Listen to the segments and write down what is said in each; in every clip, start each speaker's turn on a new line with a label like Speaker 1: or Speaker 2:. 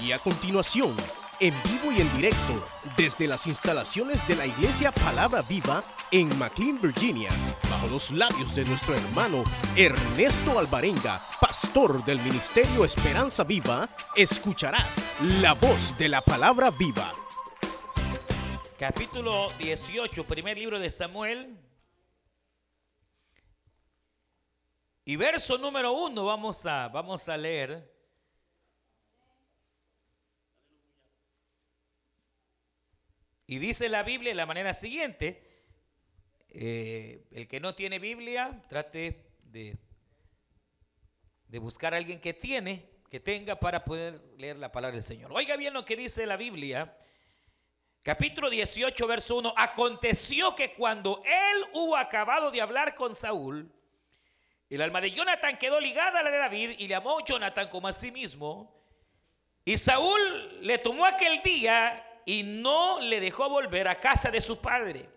Speaker 1: Y a continuación, en vivo y en directo, desde las instalaciones de la Iglesia Palabra Viva en McLean, Virginia, bajo los labios de nuestro hermano Ernesto Alvarenga, pastor del Ministerio Esperanza Viva, escucharás la voz de la Palabra Viva.
Speaker 2: Capítulo 18, primer libro de Samuel. Y verso número uno vamos a, vamos a leer. Y dice la Biblia de la manera siguiente, eh, el que no tiene Biblia, trate de, buscar a alguien que tiene, que tenga para poder leer la palabra del Señor. Oiga bien lo que dice la Biblia, capítulo 18, verso 1. Aconteció que cuando él hubo acabado de hablar con Saúl, el alma de Jonathan quedó ligada a la de David y le amó Jonathan como a sí mismo. Y Saúl le tomó aquel día y no le dejó volver a casa de su padre.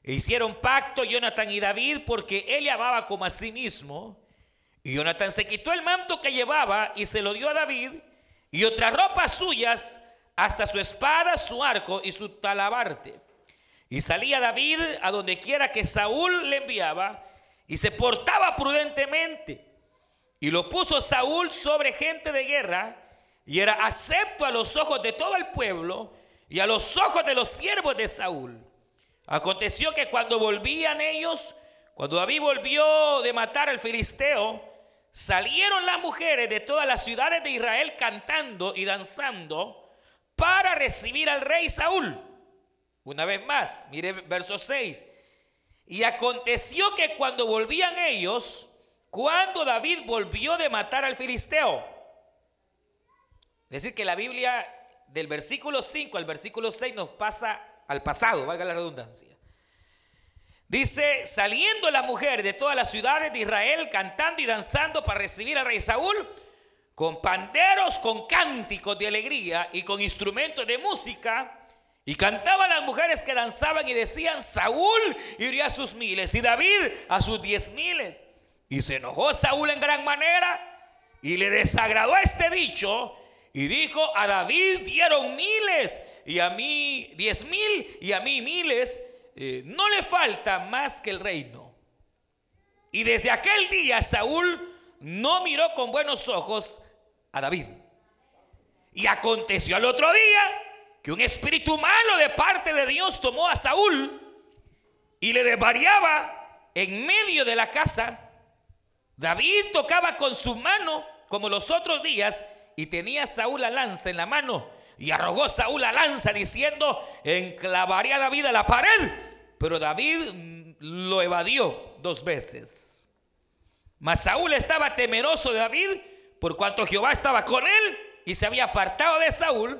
Speaker 2: E hicieron pacto Jonathan y David porque él amaba como a sí mismo. Y Jonathan se quitó el manto que llevaba y se lo dio a David y otras ropas suyas, hasta su espada, su arco y su talabarte. Y salía David a donde quiera que Saúl le enviaba y se portaba prudentemente. Y lo puso Saúl sobre gente de guerra y era acepto a los ojos de todo el pueblo y a los ojos de los siervos de Saúl. Aconteció que cuando volvían ellos, cuando David volvió de matar al filisteo, salieron las mujeres de todas las ciudades de Israel cantando y danzando para recibir al rey Saúl. Una vez más, mire verso 6. Y aconteció que cuando volvían ellos, cuando David volvió de matar al filisteo, es decir, que la Biblia del versículo 5 al versículo 6 nos pasa al pasado, valga la redundancia. Dice, saliendo la mujer de todas las ciudades de Israel cantando y danzando para recibir al rey Saúl, con panderos, con cánticos de alegría y con instrumentos de música, y cantaban las mujeres que danzaban y decían, Saúl iría a sus miles y David a sus diez miles. Y se enojó Saúl en gran manera y le desagradó este dicho y dijo, a David dieron miles y a mí diez mil y a mí miles. Eh, no le falta más que el reino. Y desde aquel día Saúl no miró con buenos ojos a David. Y aconteció al otro día que un espíritu malo de parte de Dios tomó a Saúl y le desvariaba en medio de la casa. David tocaba con su mano como los otros días y tenía Saúl la lanza en la mano. Y arrojó Saúl la lanza diciendo, enclavaría a David a la pared. Pero David lo evadió dos veces. Mas Saúl estaba temeroso de David por cuanto Jehová estaba con él y se había apartado de Saúl.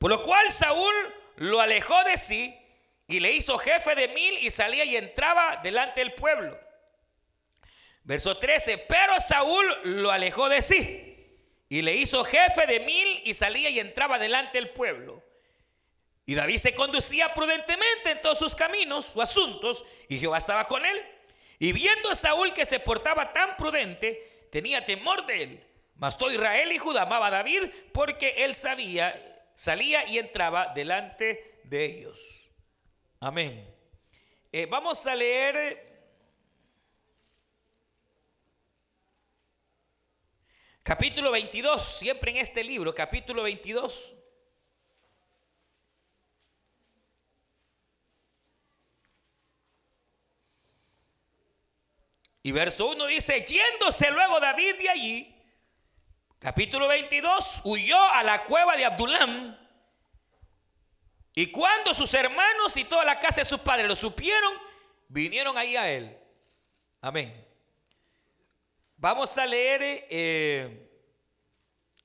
Speaker 2: Por lo cual Saúl lo alejó de sí y le hizo jefe de mil y salía y entraba delante del pueblo. Verso 13, pero Saúl lo alejó de sí y le hizo jefe de mil y salía y entraba delante del pueblo. Y David se conducía prudentemente en todos sus caminos, sus asuntos, y Jehová estaba con él. Y viendo a Saúl que se portaba tan prudente, tenía temor de él. Mas todo Israel y Judá amaba a David porque él sabía, salía y entraba delante de ellos. Amén. Eh, vamos a leer Capítulo 22, siempre en este libro, capítulo 22. Y verso 1 dice, yéndose luego David de allí, capítulo 22, huyó a la cueva de Abdulam. Y cuando sus hermanos y toda la casa de sus padres lo supieron, vinieron ahí a él. Amén. Vamos a leer eh,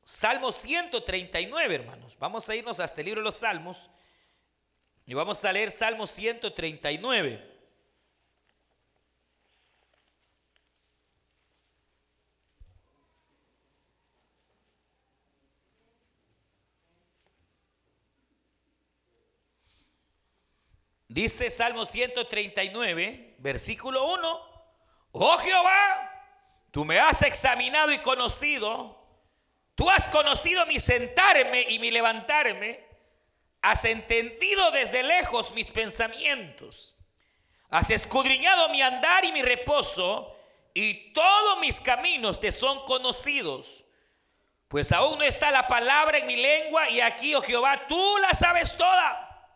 Speaker 2: Salmo 139, hermanos. Vamos a irnos hasta el libro de los Salmos y vamos a leer Salmo 139. Dice Salmo 139, versículo 1, oh Jehová, Tú me has examinado y conocido. Tú has conocido mi sentarme y mi levantarme. Has entendido desde lejos mis pensamientos. Has escudriñado mi andar y mi reposo, y todos mis caminos te son conocidos. Pues aún no está la palabra en mi lengua, y aquí, oh Jehová, tú la sabes toda.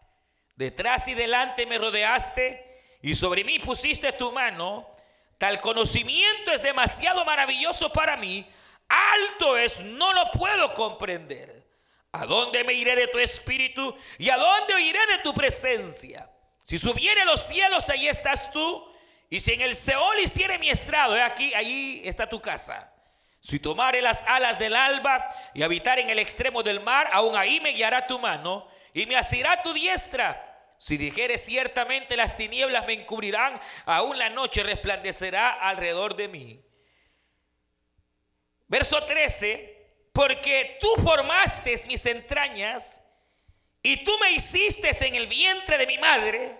Speaker 2: Detrás y delante me rodeaste, y sobre mí pusiste tu mano. Tal conocimiento es demasiado maravilloso para mí alto es, no lo puedo comprender. ¿A dónde me iré de tu espíritu y a dónde oiré de tu presencia? Si subiere los cielos, ahí estás tú. Y si en el Seol hiciere mi estrado, he aquí, ahí está tu casa. Si tomare las alas del alba y habitar en el extremo del mar, aún ahí me guiará tu mano y me asirá tu diestra. Si dijere ciertamente las tinieblas me encubrirán, aún la noche resplandecerá alrededor de mí. Verso 13, porque tú formaste mis entrañas y tú me hiciste en el vientre de mi madre.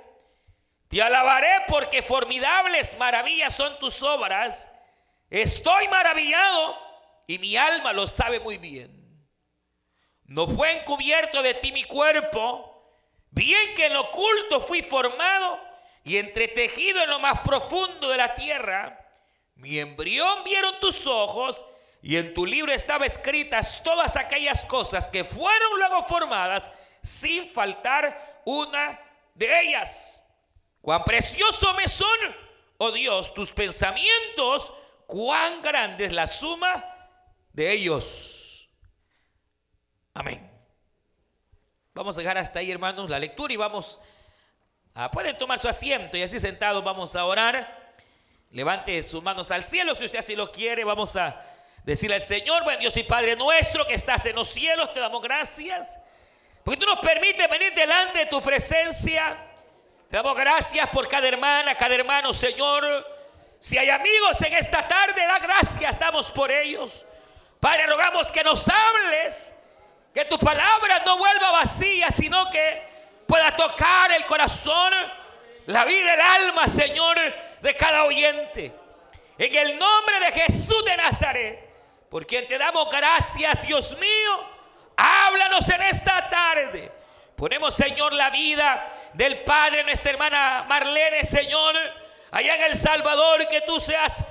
Speaker 2: Te alabaré porque formidables maravillas son tus obras. Estoy maravillado y mi alma lo sabe muy bien. No fue encubierto de ti mi cuerpo, bien que en oculto fui formado y entretejido en lo más profundo de la tierra. Mi embrión vieron tus ojos y en tu libro estaban escritas todas aquellas cosas que fueron luego formadas sin faltar una de ellas. Cuán precioso me son, oh Dios, tus pensamientos, cuán grande es la suma de ellos. Amén. Vamos a dejar hasta ahí, hermanos, la lectura y vamos a, pueden tomar su asiento y así sentados vamos a orar. Levante sus manos al cielo si usted así lo quiere. Vamos a Decirle al Señor, buen Dios y Padre nuestro que estás en los cielos, te damos gracias. Porque tú nos permites venir delante de tu presencia. Te damos gracias por cada hermana, cada hermano, Señor. Si hay amigos en esta tarde, da gracias, damos por ellos. Padre, rogamos que nos hables, que tu palabra no vuelva vacía, sino que pueda tocar el corazón, la vida, el alma, Señor, de cada oyente. En el nombre de Jesús de Nazaret por quien te damos gracias, Dios mío. Háblanos en esta tarde. Ponemos, Señor, la vida del Padre, nuestra hermana Marlene, Señor, allá en El Salvador, que tú seas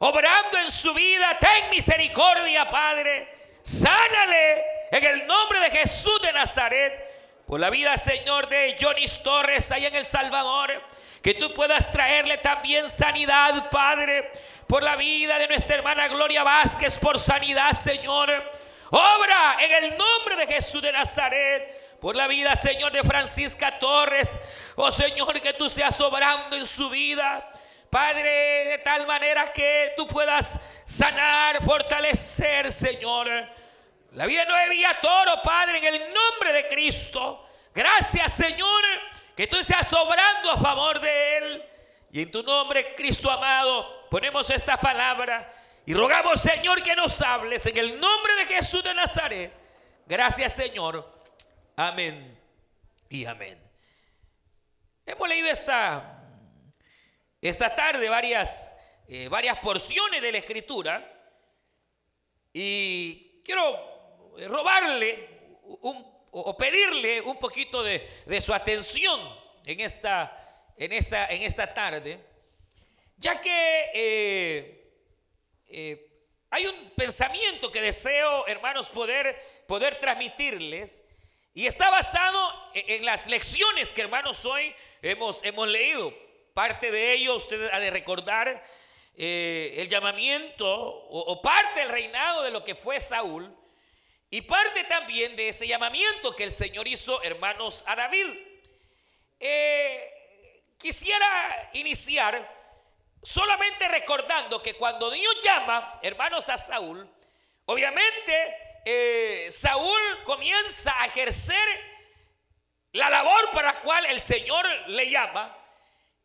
Speaker 2: obrando en su vida. Ten misericordia, Padre. Sánale en el nombre de Jesús de Nazaret. Por la vida, Señor, de Jonis Torres, allá en El Salvador. Que tú puedas traerle también sanidad, Padre por la vida de nuestra hermana Gloria Vázquez, por sanidad, Señor. Obra en el nombre de Jesús de Nazaret. Por la vida, Señor, de Francisca Torres. Oh Señor, que tú seas obrando en su vida. Padre, de tal manera que tú puedas sanar, fortalecer, Señor. La vida no había toro, Padre, en el nombre de Cristo. Gracias, Señor, que tú seas obrando a favor de Él. Y en tu nombre, Cristo amado, ponemos esta palabra y rogamos, Señor, que nos hables en el nombre de Jesús de Nazaret. Gracias, Señor. Amén y amén. Hemos leído esta, esta tarde varias, eh, varias porciones de la Escritura y quiero robarle o pedirle un poquito de, su atención en esta, en esta, en esta tarde ya que eh, eh, hay un pensamiento que deseo, hermanos, poder, poder transmitirles. Y está basado en, las lecciones que, hermanos, hoy hemos, hemos leído. Parte de ello, usted ha de recordar eh, el llamamiento o, parte del reinado de lo que fue Saúl. Y parte también de ese llamamiento que el Señor hizo, hermanos, a David. quisiera iniciar Solamente recordando que cuando Dios llama, hermanos, a Saúl, obviamente eh, Saúl comienza a ejercer la labor para la cual el Señor le llama.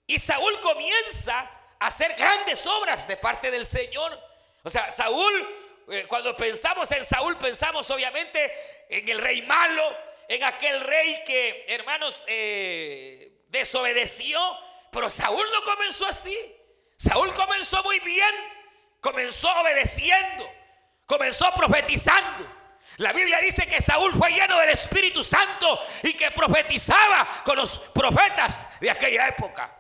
Speaker 2: Y Saúl comienza a hacer grandes obras de parte del Señor. O sea, Saúl, eh, cuando pensamos en Saúl, pensamos obviamente en el rey malo, en aquel rey que, hermanos, eh, desobedeció. Pero Saúl no comenzó así. Saúl comenzó muy bien, comenzó obedeciendo, comenzó profetizando. La Biblia dice que Saúl fue lleno del Espíritu Santo y que profetizaba con los profetas de aquella época.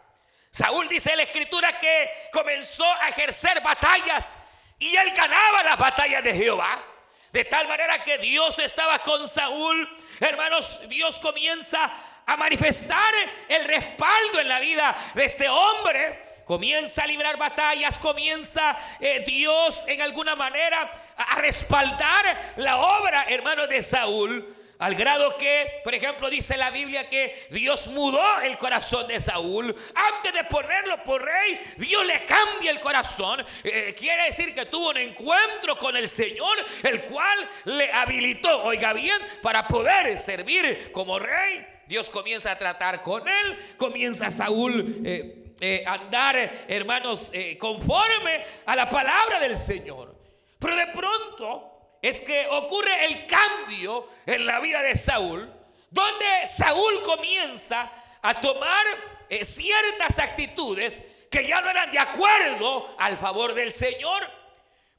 Speaker 2: Saúl dice en la escritura que comenzó a ejercer batallas y él ganaba las batallas de Jehová. De tal manera que Dios estaba con Saúl. Hermanos, Dios comienza a manifestar el respaldo en la vida de este hombre comienza a librar batallas, comienza eh, Dios en alguna manera a, respaldar la obra, hermano, de Saúl. Al grado que, por ejemplo, dice la Biblia que Dios mudó el corazón de Saúl. Antes de ponerlo por rey, Dios le cambia el corazón. Eh, quiere decir que tuvo un encuentro con el Señor, el cual le habilitó, oiga bien, para poder servir como rey. Dios comienza a tratar con él, comienza Saúl eh, eh, andar, hermanos, eh, conforme a la palabra del Señor. Pero de pronto es que ocurre el cambio en la vida de Saúl, donde Saúl comienza a tomar eh, ciertas actitudes que ya no eran de acuerdo al favor del Señor.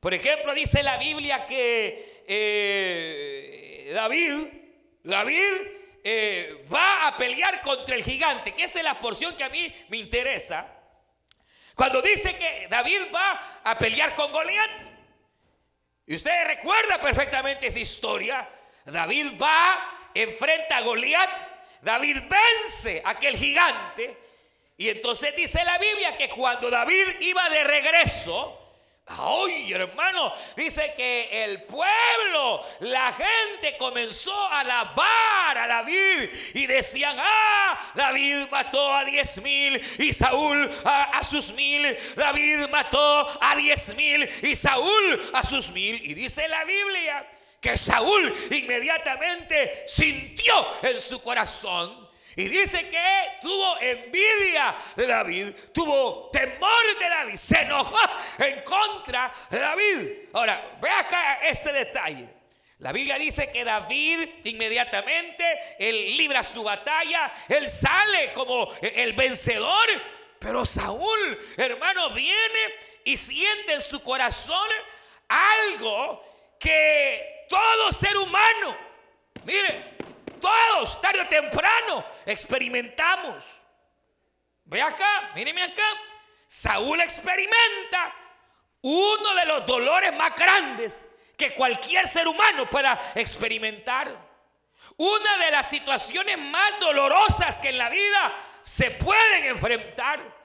Speaker 2: Por ejemplo, dice la Biblia que David, David eh, va a pelear contra el gigante, que esa es la porción que a mí me interesa. Cuando dice que David va a pelear con Goliat, y usted recuerda perfectamente esa historia, David va, enfrenta a Goliat, David vence a aquel gigante, y entonces dice la Biblia que cuando David iba de regreso, Ay, hermano, dice que el pueblo, la gente comenzó a alabar a David y decían, ah, David mató a diez mil y Saúl a, sus mil, David mató a diez mil y Saúl a sus mil. Y dice la Biblia que Saúl inmediatamente sintió en su corazón y dice que tuvo envidia de David, tuvo temor de David, se enojó en contra de David. Ahora, ve acá este detalle. La Biblia dice que David inmediatamente, él libra su batalla, él sale como el vencedor, pero Saúl, hermano, viene y siente en su corazón algo que todo ser humano, mire, todos, tarde o temprano, experimentamos. Ve acá, míreme acá. Saúl experimenta uno de los dolores más grandes que cualquier ser humano pueda experimentar. Una de las situaciones más dolorosas que en la vida se pueden enfrentar.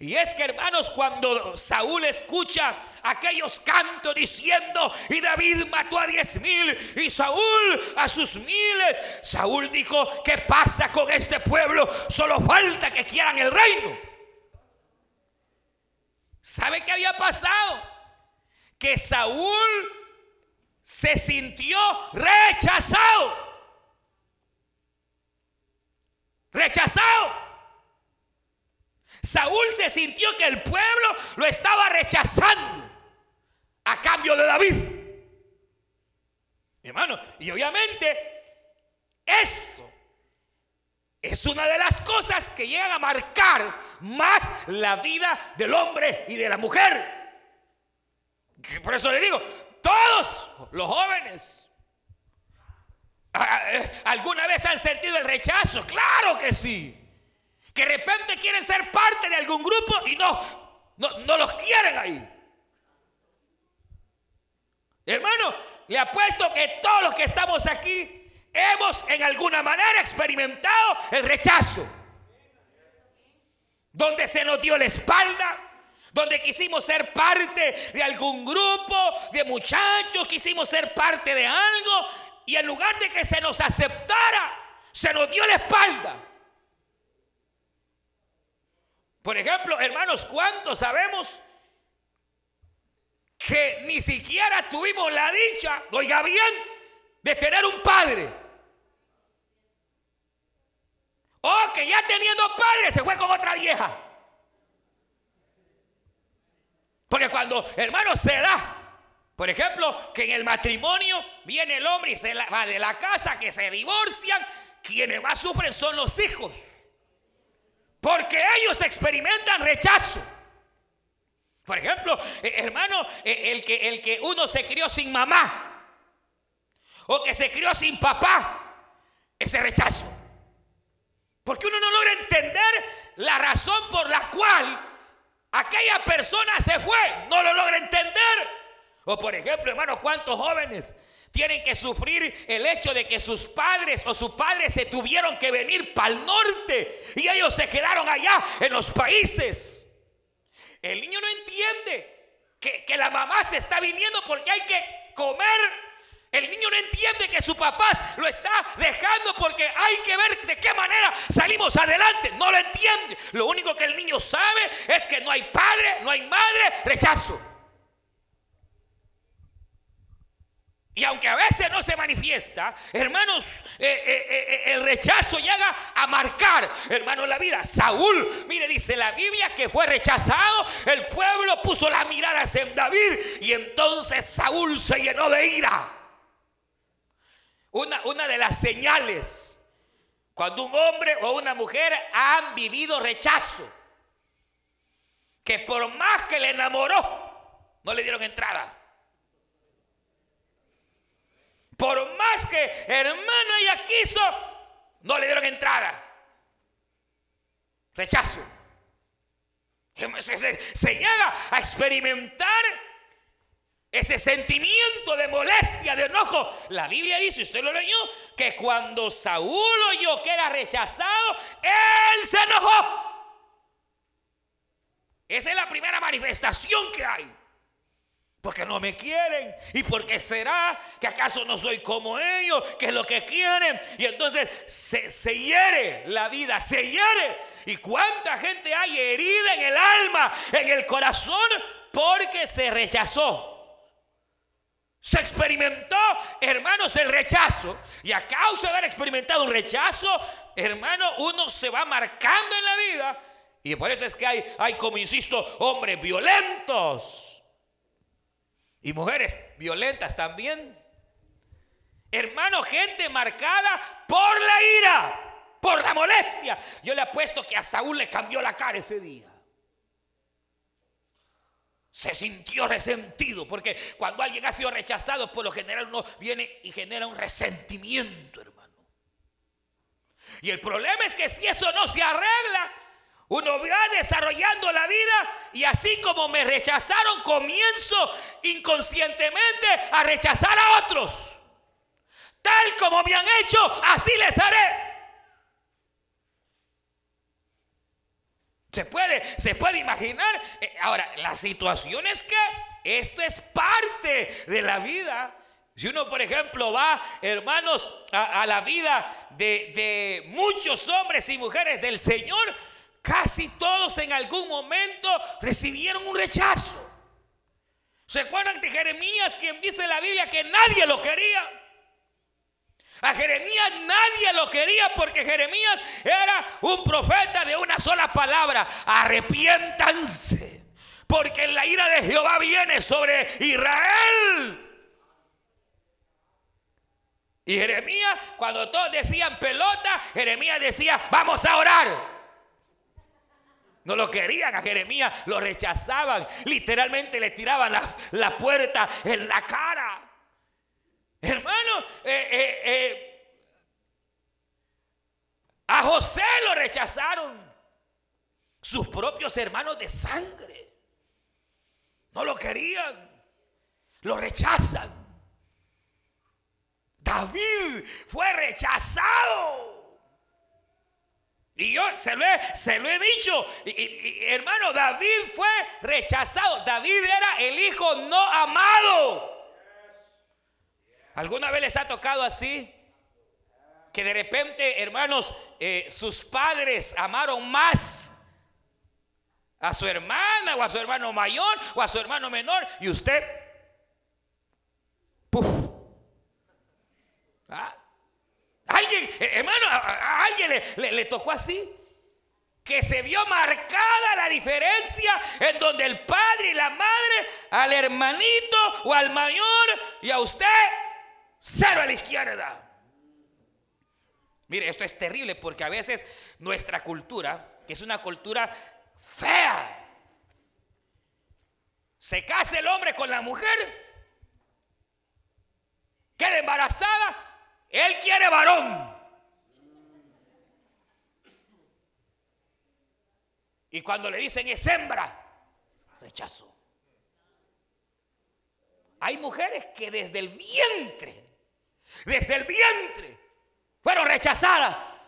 Speaker 2: Y es que hermanos, cuando Saúl escucha aquellos cantos diciendo, y David mató a diez mil y Saúl a sus miles, Saúl dijo, ¿qué pasa con este pueblo? Solo falta que quieran el reino. ¿Sabe qué había pasado? Que Saúl se sintió rechazado. Rechazado. Saúl se sintió que el pueblo lo estaba rechazando a cambio de David. hermano, y obviamente eso es una de las cosas que llegan a marcar más la vida del hombre y de la mujer. Por eso le digo, todos los jóvenes, ¿alguna vez han sentido el rechazo? Claro que sí que de repente quieren ser parte de algún grupo y no, no, los quieren ahí. Hermano, le apuesto que todos los que estamos aquí hemos en alguna manera experimentado el rechazo. Donde se nos dio la espalda, donde quisimos ser parte de algún grupo de muchachos, quisimos ser parte de algo y en lugar de que se nos aceptara, se nos dio la espalda. Por ejemplo, hermanos, ¿cuántos sabemos que ni siquiera tuvimos la dicha, oiga bien, de tener un padre? O que ya teniendo padre se fue con otra vieja. Porque cuando, hermanos, se da, por ejemplo, que en el matrimonio viene el hombre y se va de la casa, que se divorcian, quienes más sufren son los hijos. Porque ellos experimentan rechazo. Por ejemplo, eh, hermano, eh, el que, el que uno se crió sin mamá o que se crió sin papá, ese rechazo. Porque uno no logra entender la razón por la cual aquella persona se fue. No lo logra entender. O por ejemplo, hermano, ¿cuántos jóvenes tienen que sufrir el hecho de que sus padres o sus padres se tuvieron que venir para el norte y ellos se quedaron allá en los países? El niño no entiende que, la mamá se está viniendo porque hay que comer. El niño no entiende que su papá lo está dejando porque hay que ver de qué manera salimos adelante. No lo entiende. Lo único que el niño sabe es que no hay padre, no hay madre, rechazo. Y aunque a veces no se manifiesta, hermanos, eh, eh, eh, el rechazo llega a marcar, hermanos, la vida. Saúl, mire, dice la Biblia que fue rechazado, el pueblo puso las miradas en David y entonces Saúl se llenó de ira. Una, una de las señales cuando un hombre o una mujer han vivido rechazo, que por más que le enamoró, no le dieron entrada. Por más que hermano ella quiso, no le dieron entrada. Rechazo. Se, llega a experimentar ese sentimiento de molestia, de enojo. La Biblia dice, usted lo leyó, que cuando Saúl oyó que era rechazado, él se enojó. Esa es la primera manifestación que hay. Porque no me quieren. ¿Y porque será? ¿Que acaso no soy como ellos? ¿Que es lo que quieren? Y entonces se, se hiere la vida, se hiere. ¿Y cuánta gente hay herida en el alma, en el corazón? Porque se rechazó. Se experimentó, hermanos, el rechazo. Y a causa de haber experimentado un rechazo, hermano, uno se va marcando en la vida. Y por eso es que hay, hay como insisto, hombres violentos y mujeres violentas también. Hermano, gente marcada por la ira, por la molestia. Yo le apuesto que a Saúl le cambió la cara ese día. Se sintió resentido, porque cuando alguien ha sido rechazado, por lo general uno viene y genera un resentimiento, hermano. Y el problema es que si eso no se arregla, uno va desarrollando la vida y así como me rechazaron, comienzo inconscientemente a rechazar a otros. Tal como me han hecho, así les haré. Se puede, se puede imaginar. Eh, ahora, la situación es que esto es parte de la vida. Si uno, por ejemplo, va, hermanos, a, la vida de, de muchos hombres y mujeres del Señor, Casi todos en algún momento recibieron un rechazo. ¿Se acuerdan de Jeremías, quien dice en la Biblia que nadie lo quería? A Jeremías nadie lo quería porque Jeremías era un profeta de una sola palabra. Arrepiéntanse. Porque la ira de Jehová viene sobre Israel. Y Jeremías, cuando todos decían pelota, Jeremías decía, vamos a orar. No lo querían a Jeremías, lo rechazaban. Literalmente le tiraban la, puerta en la cara. Hermano, eh, eh, eh, a José lo rechazaron. Sus propios hermanos de sangre. No lo querían. Lo rechazan. David fue rechazado. Y yo se lo he, dicho, hermano, David fue rechazado. David era el hijo no amado. ¿Alguna vez les ha tocado así? Que de repente, hermanos, eh, sus padres amaron más a su hermana o a su hermano mayor o a su hermano menor y usted, puf, ¿Ah? Alguien, eh, hermano, a, alguien le, tocó así. Que se vio marcada la diferencia en donde el padre y la madre, al hermanito o al mayor y a usted, cero a la izquierda. Mire, esto es terrible porque a veces nuestra cultura, que es una cultura fea, se case el hombre con la mujer, quede embarazada, él quiere varón. Y cuando le dicen es hembra, rechazo. Hay mujeres que desde el vientre, desde el vientre, fueron rechazadas.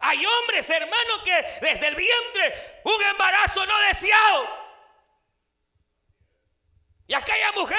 Speaker 2: Hay hombres, hermanos, que desde el vientre, un embarazo no deseado. Y aquella mujer,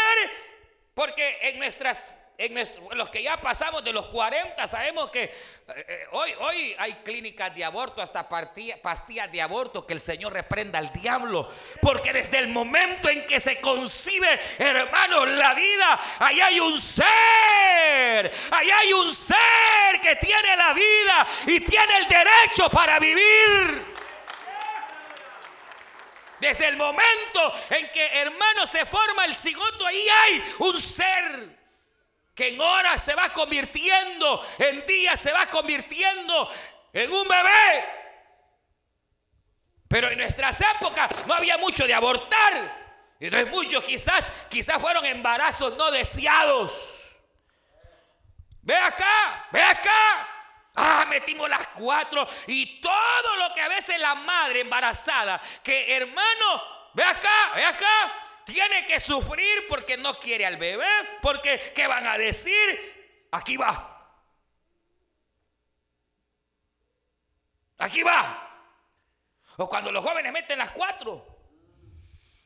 Speaker 2: porque en nuestras en los que ya pasamos de los 40 sabemos que eh, eh, hoy, hoy hay clínicas de aborto, hasta pastillas de aborto, que el Señor reprenda al diablo. Porque desde el momento en que se concibe, hermano, la vida, ahí hay un ser, ahí hay un ser que tiene la vida y tiene el derecho para vivir. Desde el momento en que, hermano, se forma el cigoto, ahí hay un ser que en horas se va convirtiendo, en días se va convirtiendo en un bebé. Pero en nuestras épocas no había mucho de abortar. Y no es mucho, quizás, quizás fueron embarazos no deseados. Ve acá, ve acá. Ah, metimos las cuatro y todo lo que a veces la madre embarazada, que hermano, ve acá, ve acá, tiene que sufrir porque no quiere al bebé, porque ¿qué van a decir? Aquí va. Aquí va. O cuando los jóvenes meten las cuatro.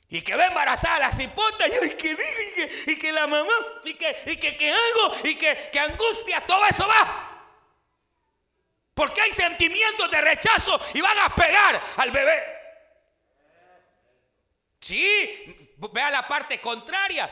Speaker 2: Y que ve embarazada la cipota, y que, y que, y que la mamá, y que, y que, que hago, y que, que angustia, todo eso va. Porque hay sentimientos de rechazo y van a pegar al bebé. Sí, Vea la parte contraria.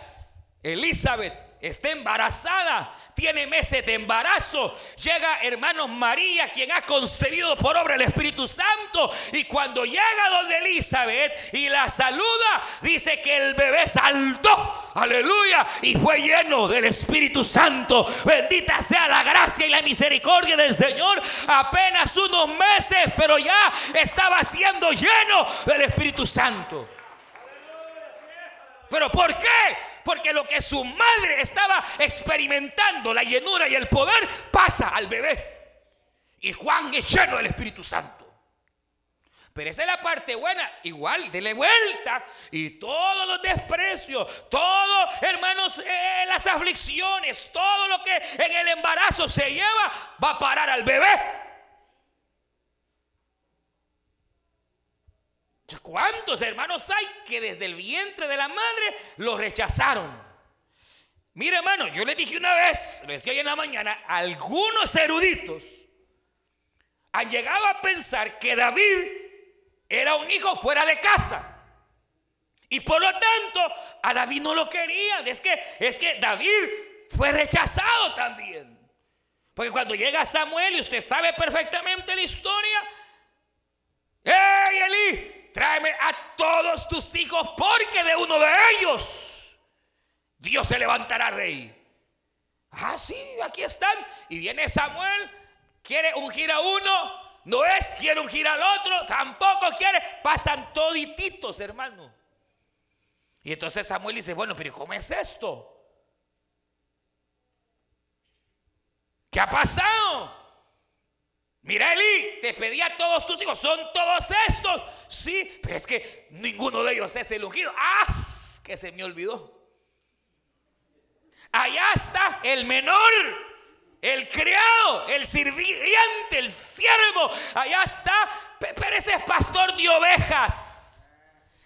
Speaker 2: Elizabeth está embarazada, tiene meses de embarazo. Llega hermano María, quien ha concebido por obra el Espíritu Santo. Y cuando llega donde Elizabeth y la saluda, dice que el bebé saltó. Aleluya. Y fue lleno del Espíritu Santo. Bendita sea la gracia y la misericordia del Señor. Apenas unos meses, pero ya estaba siendo lleno del Espíritu Santo. ¿Pero por qué? Porque lo que su madre estaba experimentando, la llenura y el poder, pasa al bebé. Y Juan es lleno del Espíritu Santo. Pero esa es la parte buena. Igual, dele vuelta. Y todos los desprecios, todo, hermanos, eh, las aflicciones, todo lo que en el embarazo se lleva, va a parar al bebé. ¿Cuántos hermanos hay que desde el vientre de la madre lo rechazaron? Mire hermano, yo le dije una vez, lo decía hoy en la mañana, algunos eruditos han llegado a pensar que David era un hijo fuera de casa. Y por lo tanto, a David no lo querían. Es que, es que David fue rechazado también. Porque cuando llega Samuel, y usted sabe perfectamente la historia, ¡Ey, Eli! Tráeme a todos tus hijos, porque de uno de ellos Dios se levantará rey. Ah, sí, aquí están. Y viene Samuel, quiere ungir a uno, no es quiere ungir al otro, tampoco quiere, pasan todititos, hermano. Y entonces Samuel dice, bueno, pero ¿cómo es esto? ¿Qué ha pasado? Mira, Eli, te pedí a todos tus hijos, son todos estos. Sí, pero es que ninguno de ellos es el ungido. ¡Ah! Que se me olvidó. Allá está el menor, el criado, el sirviente, el siervo. Allá está, pero ese es pastor de ovejas.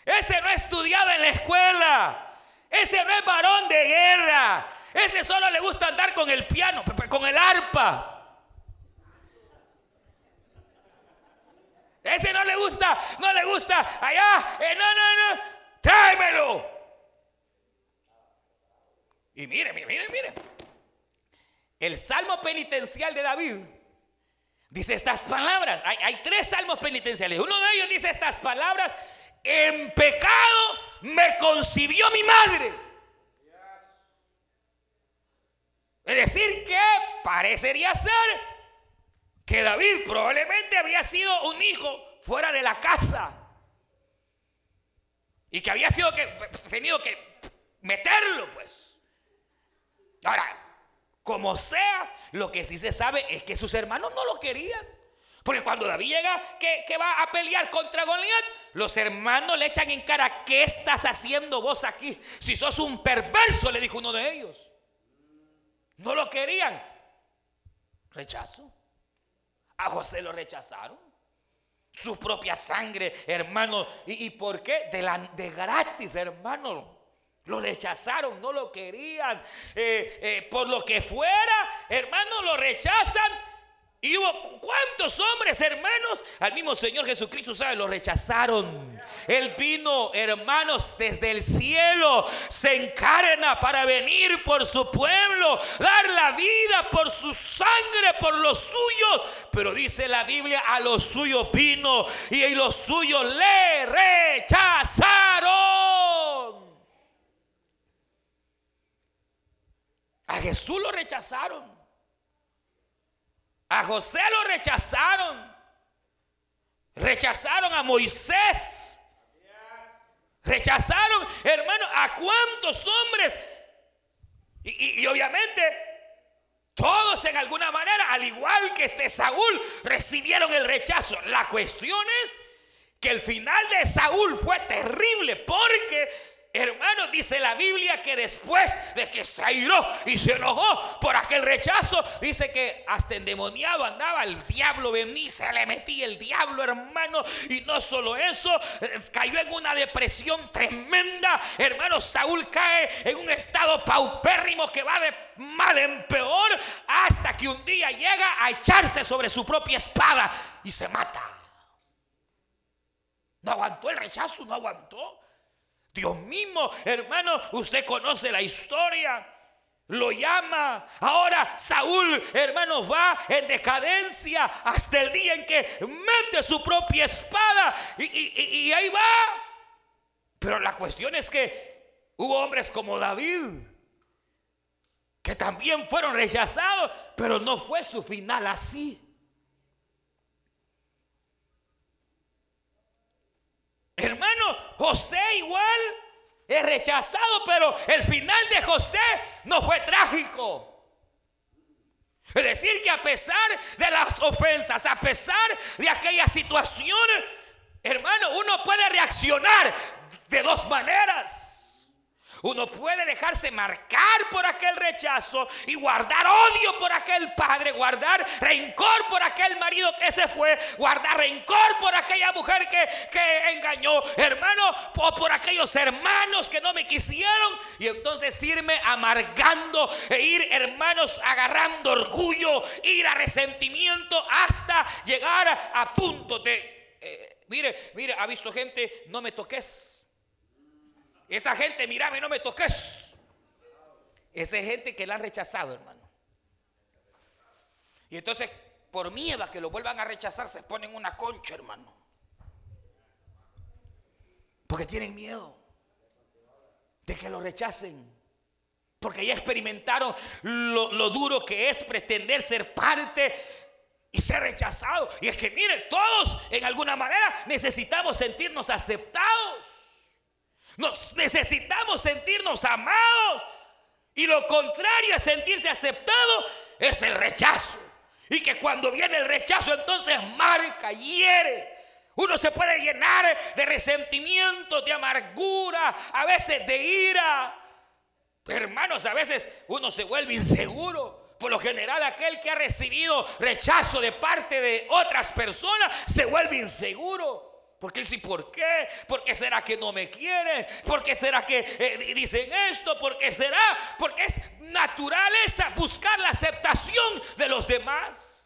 Speaker 2: Ese no ha estudiado en la escuela. Ese no es varón de guerra. Ese solo le gusta andar con el piano, con el arpa. Ese no le gusta, no le gusta. Allá, eh, no, no, no. Tráemelo. Y mire, mire, mire, mire. El salmo penitencial de David dice estas palabras. Hay, hay, tres salmos penitenciales. Uno de ellos dice estas palabras. En pecado me concibió mi madre. Es decir, que parecería ser que David probablemente había sido un hijo fuera de la casa. Y que había sido que tenido que meterlo, pues. Ahora, como sea, lo que sí se sabe es que sus hermanos no lo querían. Porque cuando David llega que, va a pelear contra Goliat, los hermanos le echan en cara, ¿qué estás haciendo vos aquí? Si sos un perverso, le dijo uno de ellos. No lo querían. Rechazo. A José lo rechazaron. Su propia sangre, hermano. ¿Y, y por qué? De, gratis, hermano. Lo rechazaron, no lo querían. Eh, eh, por lo que fuera, hermano, lo rechazan. Y hubo cuántos hombres, hermanos, al mismo Señor Jesucristo, ¿sabe? Lo rechazaron. Él vino, hermanos, desde el cielo, se encarna para venir por su pueblo, dar la vida por su sangre, por los suyos. Pero dice la Biblia, a los suyos vino y los suyos le rechazaron. A Jesús lo rechazaron. A José lo rechazaron. Rechazaron a Moisés. Rechazaron, hermano, a cuántos hombres. Y, y, obviamente, todos en alguna manera, al igual que este Saúl, recibieron el rechazo. La cuestión es que el final de Saúl fue terrible porque Hermano, dice la Biblia que después de que se airó y se enojó por aquel rechazo, dice que hasta endemoniado andaba, el diablo venía, se le metía el diablo, hermano, y no solo eso, eh, cayó en una depresión tremenda, hermano, Saúl cae en un estado paupérrimo que va de mal en peor, hasta que un día llega a echarse sobre su propia espada y se mata. No aguantó el rechazo, no aguantó. Dios mismo, hermano, usted conoce la historia. Lo llama. Ahora Saúl, hermano, va en decadencia hasta el día en que mete su propia espada. Y, ahí va. Pero la cuestión es que hubo hombres como David que también fueron rechazados, pero no fue su final así. Hermano, José igual es rechazado, pero el final de José no fue trágico. Es decir, que a pesar de las ofensas, a pesar de aquella situación, hermano, uno puede reaccionar de dos maneras. Uno puede dejarse marcar por aquel rechazo y guardar odio por aquel padre, guardar rencor por aquel marido que se fue, guardar rencor por aquella mujer que, que engañó, hermano, o por aquellos hermanos que no me quisieron. Y entonces irme amargando e ir, hermanos, agarrando orgullo, ir a resentimiento hasta llegar a, punto de... Eh, mire, mire, ha visto gente, no me toques esa gente, mírame, no me toques. Esa es gente que la han rechazado, hermano. Y entonces, por miedo a que lo vuelvan a rechazar, se ponen una concha, hermano. Porque tienen miedo de que lo rechacen. Porque ya experimentaron lo, lo duro que es pretender ser parte y ser rechazado. Y es que, miren, todos en alguna manera necesitamos sentirnos aceptados. Nos necesitamos sentirnos amados. Y lo contrario a sentirse aceptado es el rechazo. Y que cuando viene el rechazo entonces marca, hiere. Uno se puede llenar de resentimiento, de amargura, a veces de ira. Hermanos, a veces uno se vuelve inseguro. Por lo general, aquel que ha recibido rechazo de parte de otras personas se vuelve inseguro. Porque él sí, ¿por qué? ¿Por qué será que no me quieren? ¿Por qué será que eh, dicen esto? ¿Por qué será? Porque es naturaleza buscar la aceptación de los demás.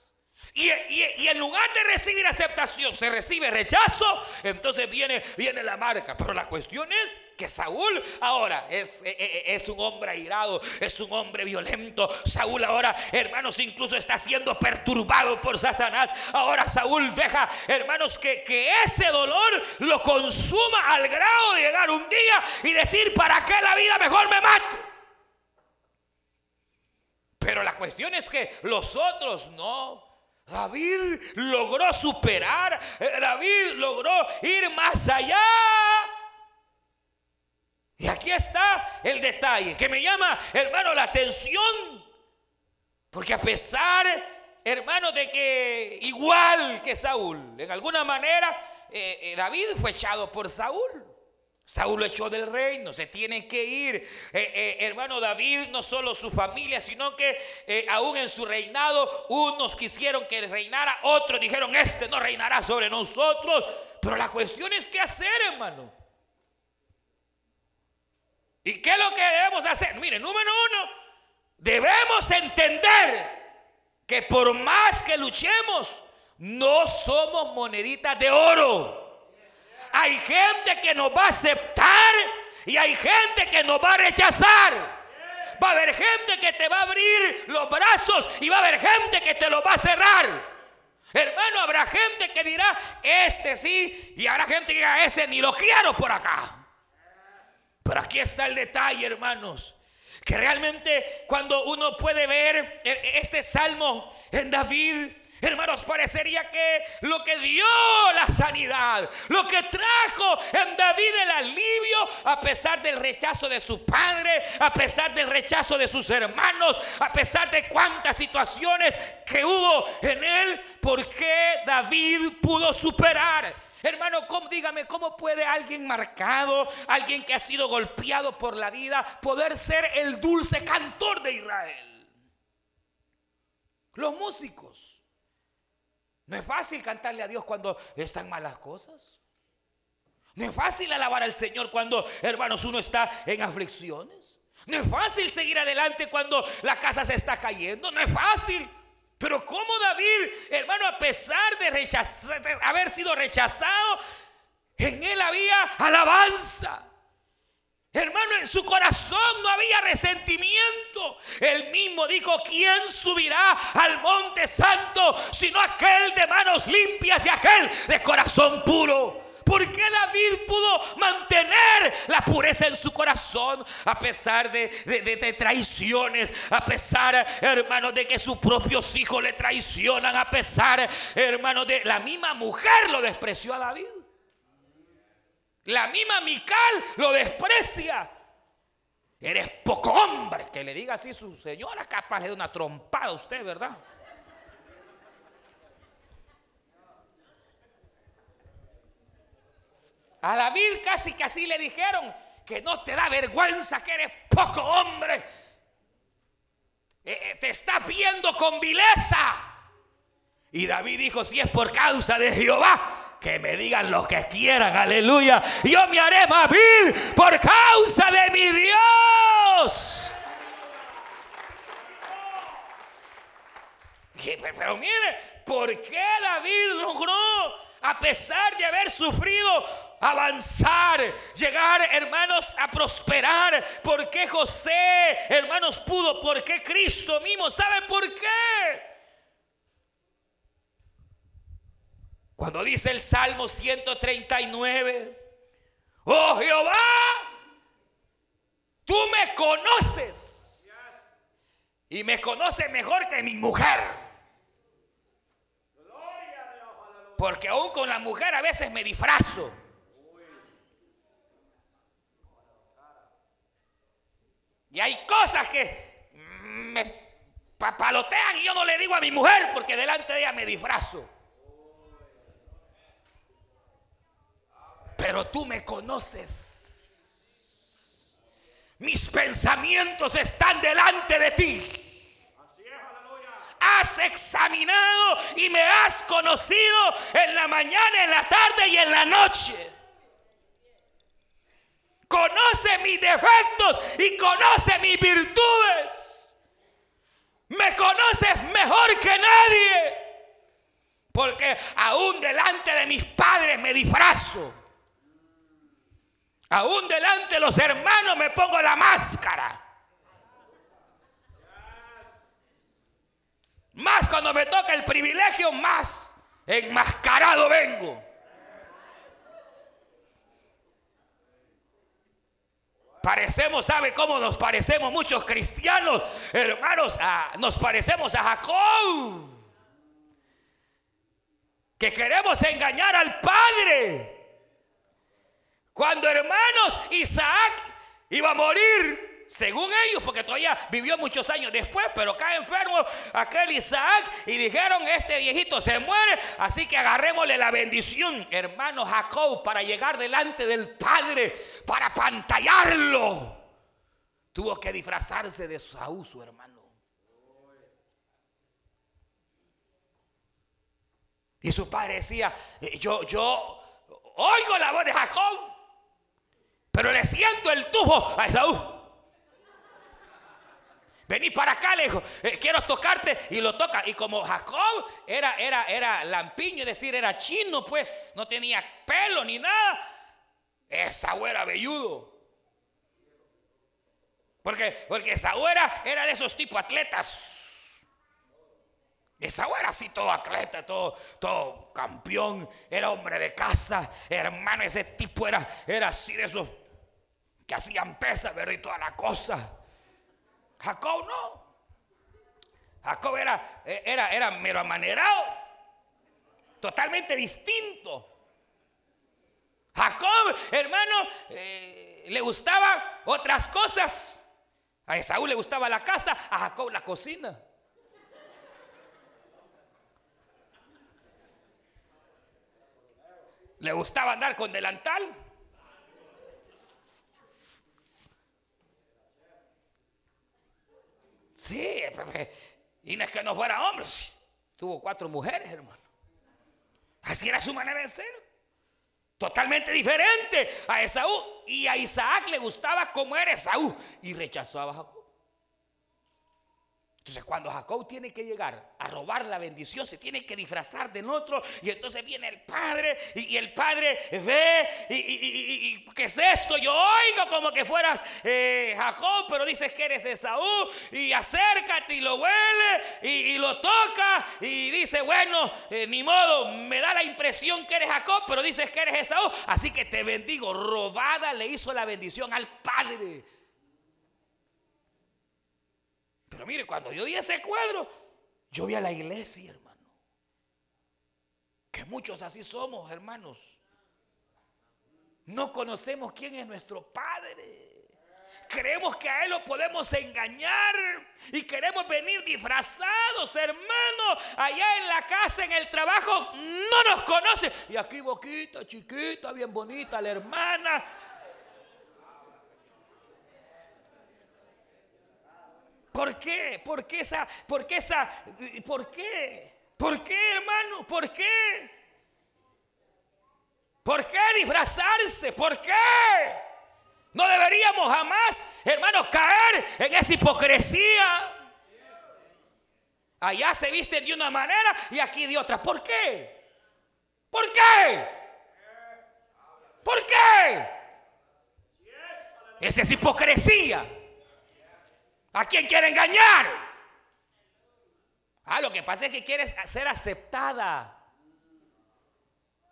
Speaker 2: Y, en lugar de recibir aceptación, se recibe rechazo, entonces viene, viene la marca. Pero la cuestión es que Saúl ahora es, e, e, es, un hombre airado, es un hombre violento. Saúl ahora, hermanos, incluso está siendo perturbado por Satanás. Ahora Saúl deja, hermanos, que, que ese dolor lo consuma al grado de llegar un día y decir, ¿para qué la vida mejor me mato? Pero la cuestión es que los otros no. David logró superar, eh, David logró ir más allá. Y aquí está el detalle que me llama, hermano, la atención. Porque a pesar, hermano, de que igual que Saúl, en alguna manera, eh, eh, David fue echado por Saúl. Saúl lo echó del reino, se tiene que ir. Eh, hermano David, no solo su familia, sino que aún en su reinado, unos quisieron que reinara, otros dijeron, este no reinará sobre nosotros. Pero la cuestión es qué hacer, hermano. ¿Y qué es lo que debemos hacer? Mire, número uno, debemos entender que por más que luchemos, no somos moneditas de oro. Hay gente que nos va a aceptar y hay gente que nos va a rechazar. Va a haber gente que te va a abrir los brazos y va a haber gente que te lo va a cerrar. Hermano, habrá gente que dirá, este sí, y habrá gente que diga, ese ni lo quiero por acá. Pero aquí está el detalle, hermanos. Que realmente cuando uno puede ver este salmo en David, Hermanos, parecería que lo que dio la sanidad, lo que trajo en David el alivio, a pesar del rechazo de su padre, a pesar del rechazo de sus hermanos, a pesar de cuántas situaciones que hubo en él, ¿por qué David pudo superar? Hermano, dígame, ¿cómo puede alguien marcado, alguien que ha sido golpeado por la vida, poder ser el dulce cantor de Israel? Los músicos. No es fácil cantarle a Dios cuando están malas cosas. No es fácil alabar al Señor cuando, hermanos, uno está en aflicciones. No es fácil seguir adelante cuando la casa se está cayendo. No es fácil. Pero como David, hermano, a pesar de, rechazar, haber sido rechazado, en él había alabanza. Hermano, en su corazón no había resentimiento. Él mismo dijo, ¿quién subirá al monte santo sino aquel de manos limpias y aquel de corazón puro? ¿Por qué David pudo mantener la pureza en su corazón a pesar de, traiciones? A pesar, hermano, de que sus propios hijos le traicionan. A pesar, hermano, de la misma mujer lo despreció a David. La misma Mical lo desprecia. Eres poco hombre. Que le diga así su señora, capaz de una trompada a usted, ¿verdad? A David casi que así le dijeron que no te da vergüenza, que eres poco hombre. Eh, eh, te está viendo con vileza. Y David dijo, si es por causa de Jehová, que me digan lo que quieran, aleluya. Yo me haré más vil por causa de mi Dios. Pero mire, ¿por qué David logró, a pesar de haber sufrido avanzar, llegar, hermanos, a prosperar. ¿Por qué José, hermanos, pudo? ¿Por qué Cristo mismo? ¿Sabe por qué? Cuando dice el Salmo 139, oh Jehová, tú me conoces y me conoces mejor que mi mujer. Porque aún con la mujer a veces me disfrazo. Y hay cosas que me papalotean y yo no le digo a mi mujer porque delante de ella me disfrazo. Pero tú me conoces. Mis pensamientos están delante de ti. Has examinado y me has conocido en la mañana, en la tarde y en la noche conoce mis defectos y conoce mis virtudes. Me conoces mejor que nadie. Porque aún delante de mis padres me disfrazo. Aún delante de los hermanos me pongo la máscara. Más cuando me toca el privilegio, más enmascarado vengo. Parecemos, ¿sabe cómo nos parecemos muchos cristianos? Hermanos, nos parecemos a Jacob. Que queremos engañar al Padre. Cuando hermanos, Isaac iba a morir, según ellos, porque todavía vivió muchos años después, pero cae enfermo aquel Isaac y dijeron, este viejito se muere, así que agarrémosle la bendición, hermano Jacob, para llegar delante del Padre, para pantallarlo. Tuvo que disfrazarse de Saúl, su hermano. Y su padre decía, eh, yo, yo oigo la voz de Jacob, pero le siento el tubo a Esaú. Vení para acá, le dijo, eh, quiero tocarte y lo toca. Y como Jacob era, era, era lampiño, es decir, era chino, pues no tenía pelo ni nada. Esaú era velludo. Porque, porque Esaú era, era de esos tipos atletas esa era así todo atleta, todo, todo campeón, era hombre de casa, hermano, ese tipo era, era así de esos que hacían ¿verdad? Y toda la cosa. Jacob no. Jacob era, era, era mero amanerado, totalmente distinto. Jacob, hermano, eh, le gustaba otras cosas. A Esaú le gustaba la casa, a Jacob la cocina. ¿Le gustaba andar con delantal? Sí, y no es que no fuera hombre, tuvo cuatro mujeres, hermano. Así era su manera de ser. Totalmente diferente a Esaú. Y a Isaac le gustaba como era Esaú. Y rechazó a Jacob. Entonces cuando Jacob tiene que llegar a robar la bendición, se tiene que disfrazar del otro. Y entonces viene el padre y, el padre ve y, ¿qué es esto? Yo oigo como que fueras eh, Jacob, pero dices que eres Esaú. Y acércate y lo huele y, lo toca y dice, bueno, eh, ni modo, me da la impresión que eres Jacob, pero dices que eres Esaú. Así que te bendigo. Robada le hizo la bendición al padre. Pero mire, cuando yo vi ese cuadro, yo vi a la iglesia, hermano. Que muchos así somos, hermanos. No conocemos quién es nuestro Padre. Creemos que a Él lo podemos engañar y queremos venir disfrazados, hermano. Allá en la casa, en el trabajo, no nos conoce. Y aquí boquita, chiquita, bien bonita, la hermana ¿Por qué? ¿Por qué esa? ¿Por qué esa? ¿Por qué? ¿Por qué, hermano? ¿Por qué? ¿Por qué disfrazarse? ¿Por qué? No deberíamos jamás, hermanos, caer en esa hipocresía. Allá se visten de una manera y aquí de otra. ¿Por qué? ¿Por qué? ¿Por qué? Esa es hipocresía. ¿A quién quiere engañar? Ah, lo que pasa es que quieres ser aceptada.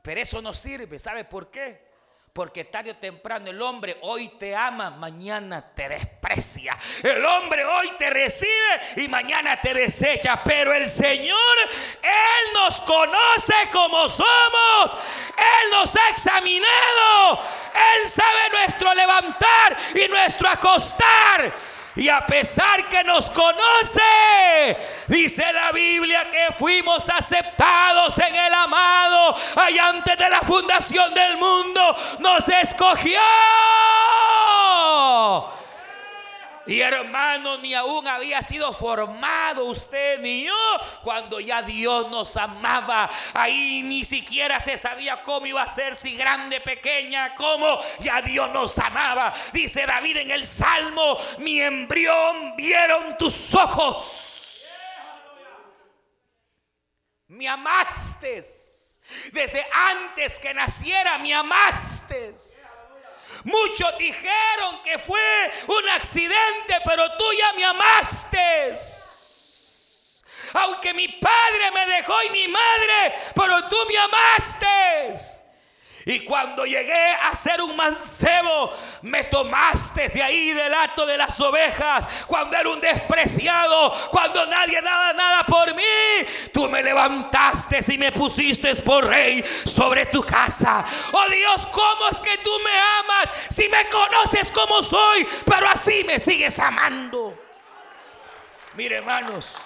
Speaker 2: Pero eso no sirve. ¿Sabe por qué? Porque tarde o temprano el hombre hoy te ama, mañana te desprecia. El hombre hoy te recibe y mañana te desecha. Pero el Señor, Él nos conoce como somos. Él nos ha examinado. Él sabe nuestro levantar y nuestro acostar. Y a pesar que nos conoce, dice la Biblia que fuimos aceptados en el amado. Allá antes de la fundación del mundo nos escogió. Y hermano, ni aún había sido formado usted ni yo cuando ya Dios nos amaba. Ahí ni siquiera se sabía cómo iba a ser, si grande, pequeña, cómo ya Dios nos amaba. Dice David en el Salmo, mi embrión vieron tus ojos. Me amaste. Desde antes que naciera, me amaste. Muchos dijeron que fue un accidente, pero tú ya me amaste. Aunque mi padre me dejó y mi madre, pero tú me amaste. Y cuando llegué a ser un mancebo, me tomaste de ahí del acto de las ovejas. Cuando era un despreciado, cuando nadie daba nada por mí, tú me levantaste y me pusiste por rey sobre tu casa. Oh Dios, ¿cómo es que tú me amas si me conoces como soy, pero así me sigues amando? Mire, hermanos,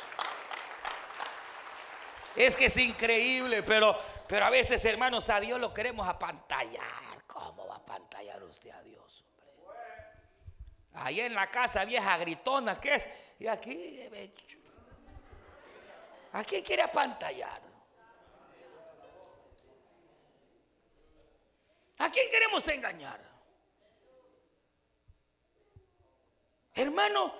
Speaker 2: es que es increíble, pero, pero a veces, hermanos, a Dios lo queremos apantallar. ¿Cómo va a apantallar usted a Dios? Ahí en la casa vieja gritona, ¿qué es? Y aquí, ¿a quién quiere apantallar? ¿A quién queremos engañar? Hermano,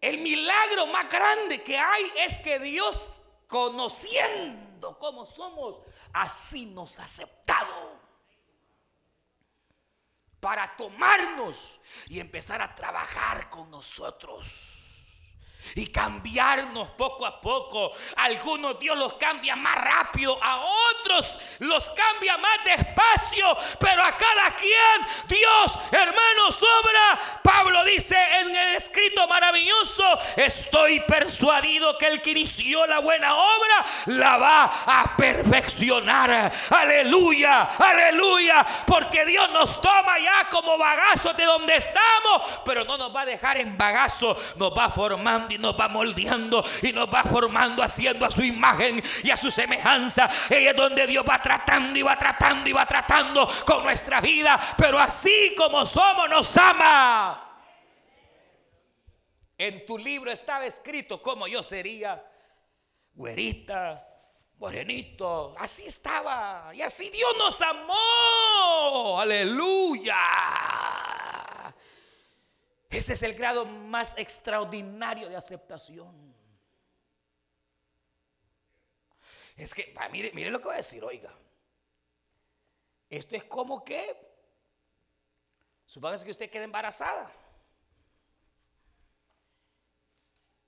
Speaker 2: el milagro más grande que hay es que Dios, conociendo cómo somos, así nos ha aceptado. Para tomarnos y empezar a trabajar con nosotros y cambiarnos poco a poco. Algunos Dios los cambia más rápido, a otros los cambia más despacio, pero a cada quien Dios, hermano, sobra. Pablo dice en el escrito maravilloso, estoy persuadido que el que inició la buena obra la va a perfeccionar. Aleluya, aleluya, porque Dios nos toma ya como bagazos de donde estamos, pero no nos va a dejar en bagazo, nos va formando nos va moldeando y nos va formando, haciendo a su imagen y a su semejanza. Y es donde Dios va tratando y va tratando y va tratando con nuestra vida. Pero así como somos, nos ama. En tu libro estaba escrito cómo yo sería, güerita, morenito. Así estaba. Y así Dios nos amó. Aleluya. Ese es el grado más extraordinario de aceptación. Es que, mire, mire lo que voy a decir, oiga. Esto es como que, supóngase que usted quede embarazada.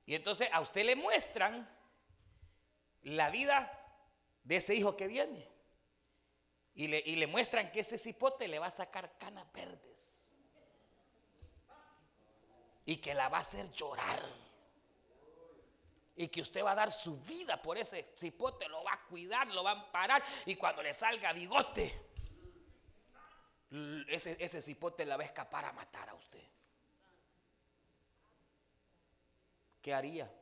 Speaker 2: Y entonces a usted le muestran la vida de ese hijo que viene. Y le, y le muestran que ese cipote le va a sacar canas verdes y que la va a hacer llorar. Y que usted va a dar su vida por ese cipote, lo va a cuidar, lo va a amparar. Y cuando le salga bigote, ese, ese cipote la va a escapar a matar a usted. ¿Qué haría?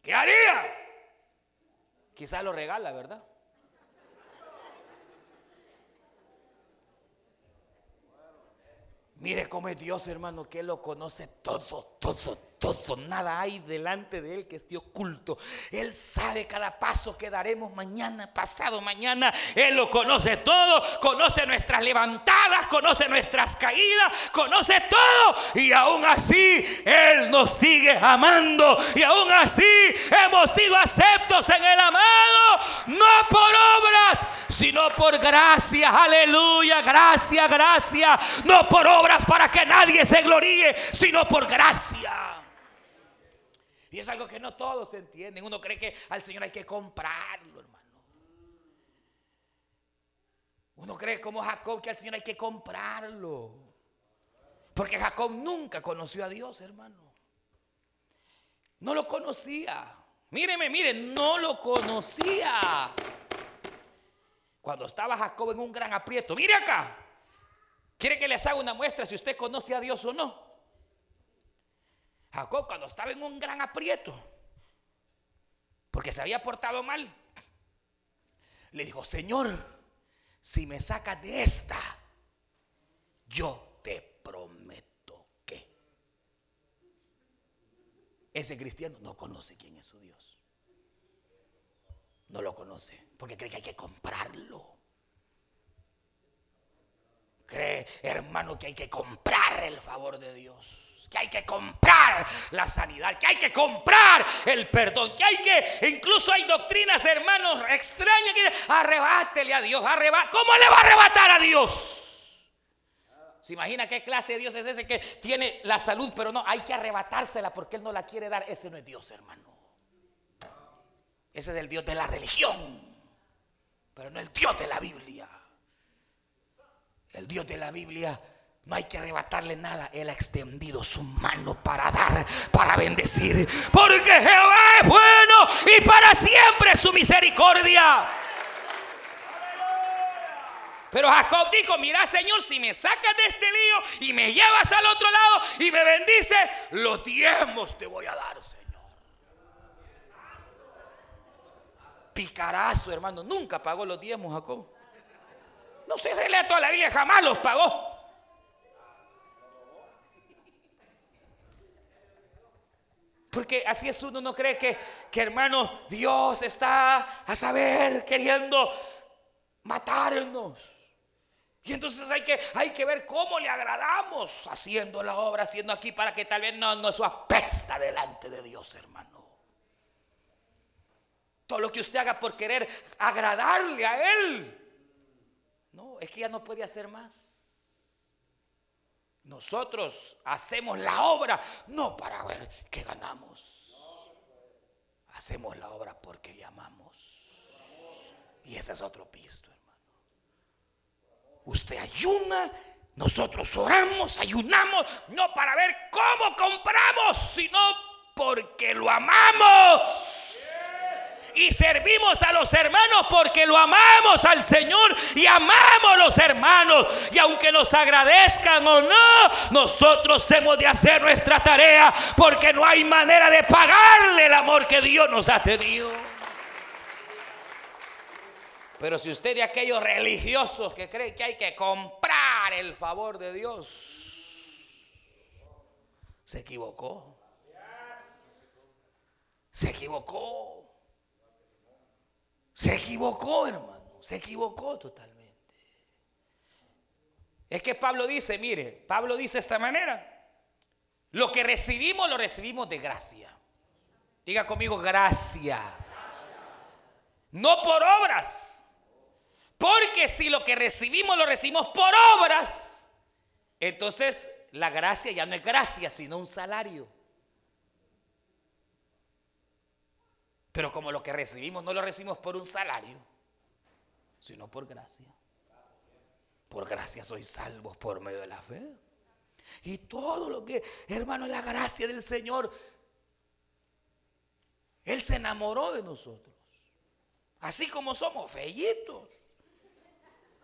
Speaker 2: ¿Qué haría? Quizás lo regala, ¿verdad? Mire cómo es Dios, hermano, que lo conoce todo, todo, todo. Nada hay delante de Él que esté oculto. Él sabe cada paso que daremos mañana, pasado mañana. Él lo conoce todo. Conoce nuestras levantadas, conoce nuestras caídas, conoce todo. Y aún así, Él nos sigue amando. Y aún así, hemos sido aceptos en el amado. No por obras, sino por gracia. Aleluya, gracia, gracia. No por obras para que nadie se gloríe, sino por gracia. Y es algo que no todos entienden. Uno cree que al Señor hay que comprarlo, hermano. Uno cree como Jacob que al Señor hay que comprarlo. Porque Jacob nunca conoció a Dios, hermano. No lo conocía. Míreme, miren, no lo conocía. Cuando estaba Jacob en un gran aprieto, mire acá. ¿Quiere que les haga una muestra si usted conoce a Dios o no? Jacob cuando estaba en un gran aprieto, porque se había portado mal, le dijo, Señor, si me sacas de esta, yo te prometo que. Ese cristiano no conoce quién es su Dios. No lo conoce porque cree que hay que comprarlo. Cree, hermano, que hay que comprar el favor de Dios. Que hay que comprar la sanidad, que hay que comprar el perdón, que hay que, incluso hay doctrinas, hermanos, extrañas que arrebátele a Dios. ¿Cómo le va a arrebatar a Dios? ¿Se imagina qué clase de Dios es ese que tiene la salud, pero no, hay que arrebatársela porque Él no la quiere dar? Ese no es Dios, hermano. Ese es el Dios de la religión pero no el Dios de la Biblia. El Dios de la Biblia no hay que arrebatarle nada. Él ha extendido su mano para dar, para bendecir. Porque Jehová es bueno y para siempre su misericordia. Pero Jacob dijo, mira Señor, si me sacas de este lío y me llevas al otro lado y me bendice, los diezmos te voy a dar, Señor. Picarazo, hermano, nunca pagó los diezmos Jacob. No sé si lee toda la Biblia, jamás los pagó. Porque así es uno, no cree que, que hermano, Dios está a saber queriendo matarnos. Y entonces hay que, hay que ver cómo le agradamos haciendo la obra, haciendo aquí para que tal vez no nos apesta delante de Dios, hermano. Todo lo que usted haga por querer agradarle a Él. No, es que ya no puede hacer más. Nosotros hacemos la obra no para ver qué ganamos. Hacemos la obra porque le amamos. Y ese es otro pisto usted ayuna, nosotros oramos, ayunamos, no para ver cómo compramos, sino porque lo amamos. Y servimos a los hermanos porque lo amamos al Señor y amamos a los hermanos. Y aunque nos agradezcan o no, nosotros hemos de hacer nuestra tarea porque no hay manera de pagarle el amor que Dios nos ha tenido. Pero si usted de aquellos religiosos que cree que hay que comprar el favor de Dios, se equivocó. Se equivocó. Se equivocó, hermano. Se equivocó totalmente. Es que Pablo dice, mire, Pablo dice de esta manera. Lo que recibimos lo recibimos de gracia. Diga conmigo, gracia. No por obras porque si lo que recibimos lo recibimos por obras, entonces la gracia ya no es gracia, sino un salario. Pero como lo que recibimos no lo recibimos por un salario, sino por gracia. Por gracia sois salvos por medio de la fe. Y todo lo que, hermano, es la gracia del Señor. Él se enamoró de nosotros. Así como somos fellitos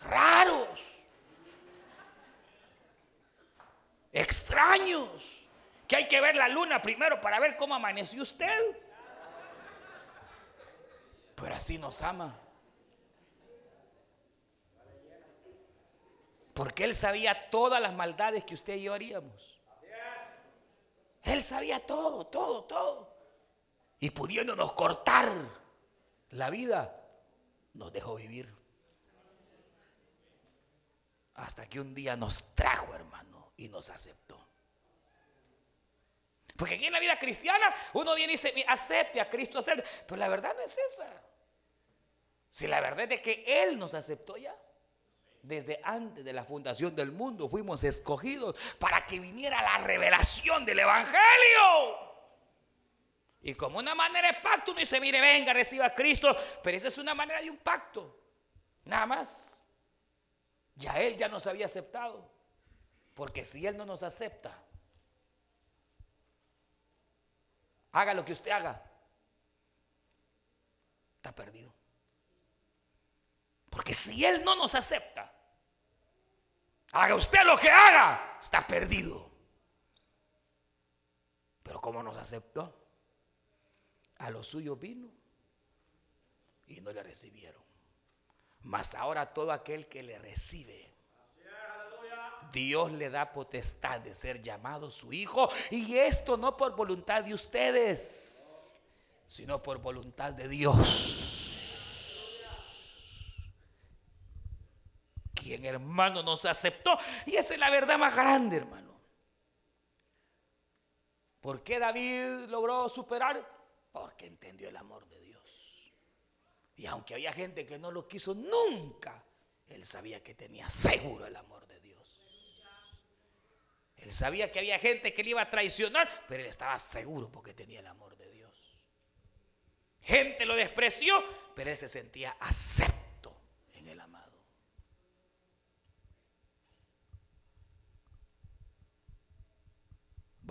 Speaker 2: raros, extraños, que hay que ver la luna primero para ver cómo amaneció usted. Pero así nos ama. Porque Él sabía todas las maldades que usted y yo haríamos. Él sabía todo, todo, todo. Y pudiéndonos cortar la vida, nos dejó vivir. Hasta que un día nos trajo, hermano, y nos aceptó. Porque aquí en la vida cristiana uno viene y dice, acepte a Cristo, acepte. Pero la verdad no es esa. Si la verdad es que Él nos aceptó ya. Desde antes de la fundación del mundo fuimos escogidos para que viniera la revelación del Evangelio. Y como una manera de pacto, uno dice, mire, venga, reciba a Cristo. Pero esa es una manera de un pacto. Nada más. Ya Él ya nos había aceptado. Porque si Él no nos acepta, haga lo que usted haga, está perdido. Porque si Él no nos acepta, haga usted lo que haga, está perdido. Pero como nos aceptó, a lo suyo vino y no le recibieron. Mas ahora todo aquel que le recibe, Dios le da potestad de ser llamado su hijo. Y esto no por voluntad de ustedes, sino por voluntad de Dios. Quien hermano nos aceptó. Y esa es la verdad más grande, hermano. ¿Por qué David logró superar? Porque entendió el amor de Dios. Y aunque había gente que no lo quiso nunca, él sabía que tenía seguro el amor de Dios. Él sabía que había gente que le iba a traicionar, pero él estaba seguro porque tenía el amor de Dios. Gente lo despreció, pero él se sentía acepto en el amado.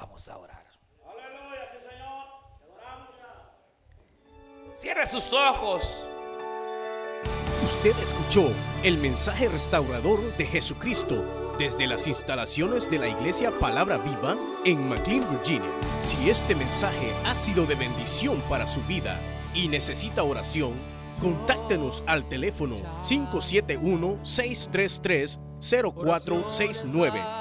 Speaker 2: Vamos a orar. Cierra sus ojos.
Speaker 1: Usted escuchó el mensaje restaurador de Jesucristo desde las instalaciones de la iglesia Palabra Viva en McLean, Virginia. Si este mensaje ha sido de bendición para su vida y necesita oración, contáctenos al teléfono 571-633-0469.